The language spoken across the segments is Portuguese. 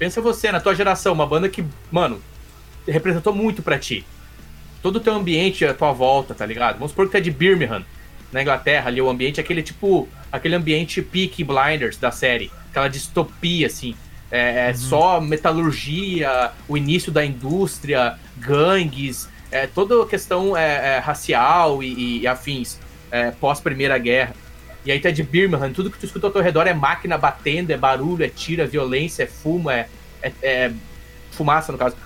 Pensa você, na tua geração, uma banda que, mano, representou muito para ti. Todo o teu ambiente à tua volta, tá ligado? Vamos supor que tu é de Birmingham, na Inglaterra, ali o ambiente, aquele tipo, aquele ambiente Peaky Blinders da série, aquela distopia, assim. É, é uhum. só metalurgia, o início da indústria, gangues, é, toda a questão é, é racial e, e afins, é, pós-Primeira Guerra. E aí tu é de Birmingham, tudo que tu escuta ao teu redor é máquina batendo, é barulho, é tiro, é violência, é fumo, é, é, é fumaça, no caso.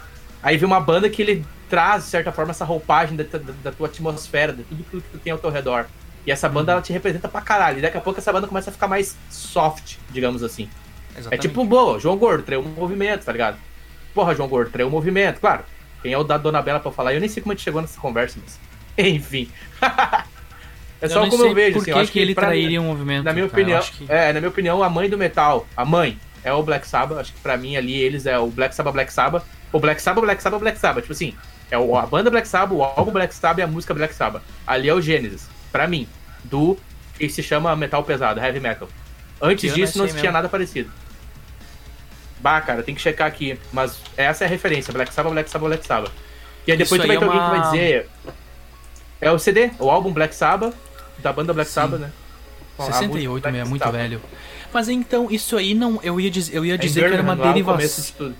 Aí vem uma banda que ele traz, de certa forma, essa roupagem da, da, da tua atmosfera, de tudo que tu tem ao teu redor. E essa banda, ela te representa pra caralho. E daqui a pouco essa banda começa a ficar mais soft, digamos assim. Exatamente. É tipo, boa, João Gordo, traiu um movimento, tá ligado? Porra, João Gordo, traiu um movimento, claro. Quem é o da Dona Bela pra falar? Eu nem sei como a gente chegou nessa conversa, mas. Enfim. é só eu como eu vejo, assim. eu acho que, ele trairia um movimento. Na minha cara, opinião. Que... É, na minha opinião, a mãe do metal, a mãe, é o Black Sabbath. Acho que pra mim ali eles é o Black Sabbath, Black Sabbath. O Black Sabbath, Black Sabbath, Black Sabbath. Tipo assim, é a banda Black Sabbath, o álbum Black Sabbath e a música Black Sabbath. Ali é o Gênesis, pra mim, do que se chama metal pesado, heavy metal. Antes eu disso não, não tinha nada parecido. Bah, cara, tem que checar aqui. Mas essa é a referência, Black Sabbath, Black Sabbath, Black Sabbath. E aí depois tu vai ter é alguém que vai dizer. É o CD, o álbum Black Sabbath, da banda Black Sim. Sabbath, né? 68, meu, é muito Sabbath. velho. Mas então, isso aí não. Eu ia, dizer, eu ia é dizer que era uma derivação. De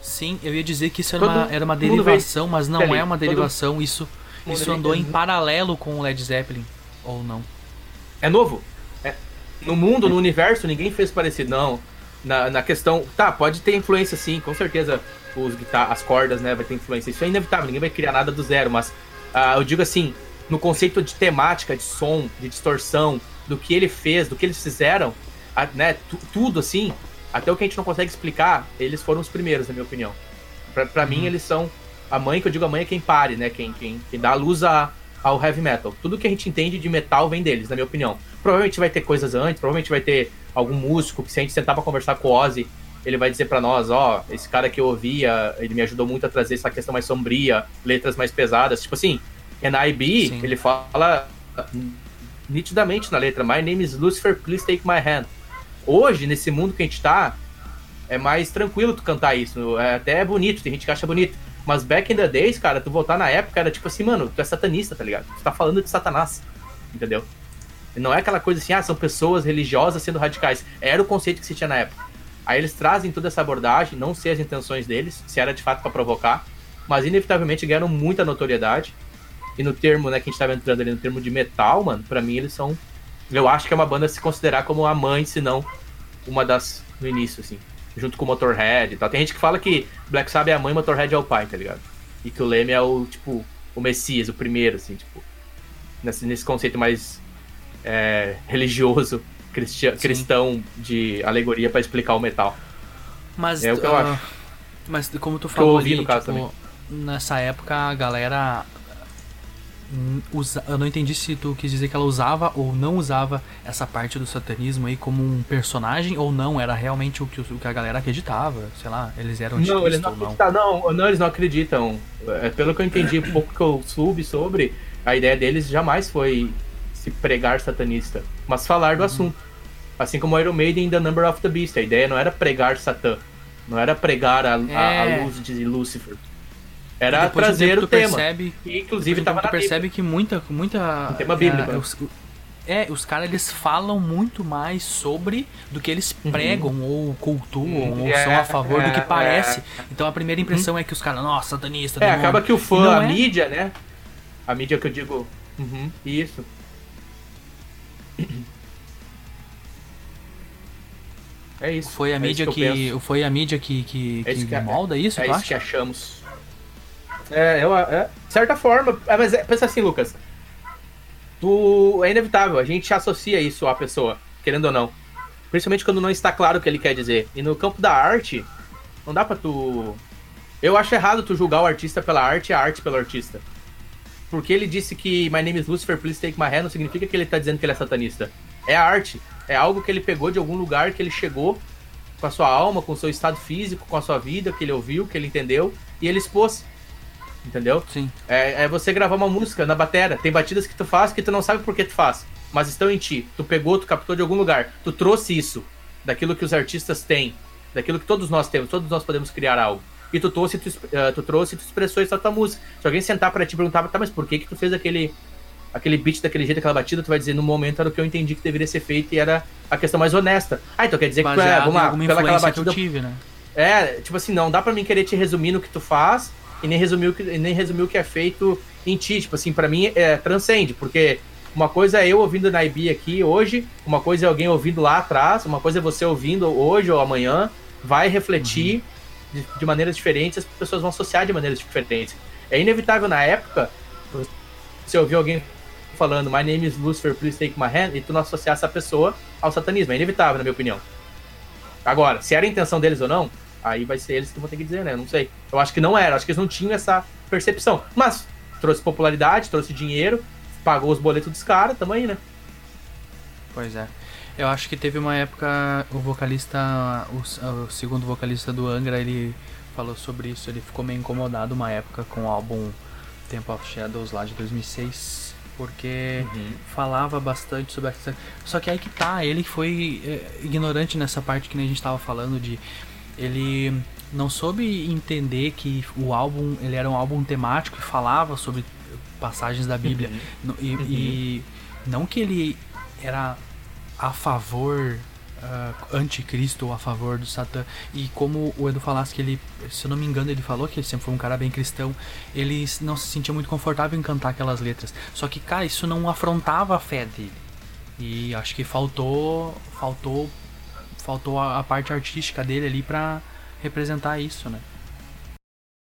Sim, eu ia dizer que isso era uma, era uma derivação, mas não é uma derivação. Isso, isso andou em paralelo com o Led Zeppelin, ou não? É novo. É. No mundo, no universo, ninguém fez parecido, não. Na, na questão. Tá, pode ter influência sim, com certeza os guitar as cordas, né, vai ter influência. Isso é inevitável, ninguém vai criar nada do zero, mas uh, eu digo assim, no conceito de temática, de som, de distorção, do que ele fez, do que eles fizeram, a, né, tudo assim, até o que a gente não consegue explicar, eles foram os primeiros, na minha opinião. Pra, pra uhum. mim, eles são a mãe, que eu digo a mãe é quem pare, né, quem, quem, quem dá a luz a, ao heavy metal. Tudo que a gente entende de metal vem deles, na minha opinião. Provavelmente vai ter coisas antes, provavelmente vai ter algum músico que se a gente sentar pra conversar com o Ozzy, ele vai dizer para nós, ó, oh, esse cara que eu ouvia, ele me ajudou muito a trazer essa questão mais sombria, letras mais pesadas. Tipo assim, NIB, Sim. ele fala nitidamente na letra, My name is Lucifer, please take my hand. Hoje, nesse mundo que a gente tá, é mais tranquilo tu cantar isso. É até bonito, tem gente que acha bonito. Mas back in the days, cara, tu voltar na época era tipo assim, mano, tu é satanista, tá ligado? Tu tá falando de Satanás, entendeu? Não é aquela coisa assim, ah, são pessoas religiosas sendo radicais. Era o conceito que se tinha na época. Aí eles trazem toda essa abordagem, não sei as intenções deles, se era de fato para provocar, mas inevitavelmente ganharam muita notoriedade. E no termo, né, que a gente tava entrando ali no termo de metal, mano, para mim eles são. Eu acho que é uma banda a se considerar como a mãe, se não uma das no início, assim. Junto com o Motorhead e tal. Tem gente que fala que Black Sabbath é a mãe Motorhead é o pai, tá ligado? E que o Leme é o, tipo, o Messias, o primeiro, assim, tipo. Nesse, nesse conceito mais é, religioso cristão de alegoria para explicar o metal. Mas, é o que eu uh, acho. Mas como tu falou, ouvi, ali, tipo, nessa época a galera usa, eu não entendi se tu quis dizer que ela usava ou não usava essa parte do satanismo aí como um personagem ou não, era realmente o que, o que a galera acreditava, sei lá, eles eram Não, eles não acreditam, não. não, não, eles não acreditam. É, pelo que eu entendi, pouco que eu soube sobre, a ideia deles jamais foi se pregar satanista, mas falar do uhum. assunto. Assim como Iron Maiden The Number of the Beast. A ideia não era pregar Satã. Não era pregar a, é. a, a é. luz de Lúcifer. Era trazer o tema. Percebe, e, inclusive tava tu percebe que muita muita o tema bíblico. É, né? os, é, os caras eles falam muito mais sobre do que eles uhum. pregam uhum. ou cultuam uhum. ou é, são a favor é, do que parece. É. Então a primeira impressão uhum. é que os caras, nossa, satanista. É, acaba que o fã, a é. mídia, né? A mídia que eu digo, uhum, isso. É isso. Foi a é mídia que, que foi a mídia que que, é que, que molda isso, É isso que achamos. É, é, de certa forma, é, mas é, pensa assim, Lucas. Tu, é inevitável, a gente associa isso à pessoa, querendo ou não. Principalmente quando não está claro o que ele quer dizer. E no campo da arte, não dá pra tu. Eu acho errado tu julgar o artista pela arte e a arte pelo artista. Porque ele disse que My name is Lucifer, please take my hand, não significa que ele tá dizendo que ele é satanista. É a arte. É algo que ele pegou de algum lugar que ele chegou com a sua alma, com o seu estado físico, com a sua vida, que ele ouviu, que ele entendeu, e ele expôs. Entendeu? Sim. É, é você gravar uma música na bateria. Tem batidas que tu faz que tu não sabe por que tu faz, mas estão em ti. Tu pegou, tu captou de algum lugar. Tu trouxe isso, daquilo que os artistas têm. daquilo que todos nós temos, todos nós podemos criar algo. E tu trouxe, tu, uh, tu trouxe, tu expressou isso na tua música. Se alguém sentar para ti e perguntar, tá, mas por que que tu fez aquele aquele beat daquele jeito, aquela batida, tu vai dizer, no momento era o que eu entendi que deveria ser feito e era a questão mais honesta. Ah, então quer dizer Baseado que tu é, vamos lá, pela aquela batida. Que eu tive, né? É, tipo assim, não dá pra mim querer te resumir no que tu faz e nem resumir o que, nem resumir o que é feito em ti. Tipo assim, pra mim é, transcende, porque uma coisa é eu ouvindo na IB aqui hoje, uma coisa é alguém ouvindo lá atrás, uma coisa é você ouvindo hoje ou amanhã, vai refletir uhum. de, de, maneiras diferentes, as pessoas vão associar de maneiras diferentes. É inevitável na época, você ouvir alguém falando My name is Lucifer, please take my hand, e tu não associar essa pessoa ao satanismo. É inevitável, na minha opinião. Agora, se era a intenção deles ou não, aí vai ser eles que vão ter que dizer, né? Não sei. Eu acho que não era, acho que eles não tinham essa percepção. Mas trouxe popularidade, trouxe dinheiro, pagou os boletos dos caras, tamo aí, né? Pois é. Eu acho que teve uma época, o vocalista, o, o segundo vocalista do Angra, ele falou sobre isso, ele ficou meio incomodado uma época com o álbum Temple of Shadows lá de 2006 porque uhum. falava bastante sobre essa. Só que aí que tá, ele foi é, ignorante nessa parte que nem a gente tava falando de ele não soube entender que o álbum ele era um álbum temático e falava sobre passagens da Bíblia uhum. e, uhum. e não que ele era a favor uh, anticristo ou a favor do Satã. E como o Edu falasse que ele, se eu não me engano, ele falou que ele sempre foi um cara bem cristão, ele não se sentia muito confortável em cantar aquelas letras. Só que, cara, isso não afrontava a fé dele. E acho que faltou, faltou, faltou a, a parte artística dele ali para representar isso, né?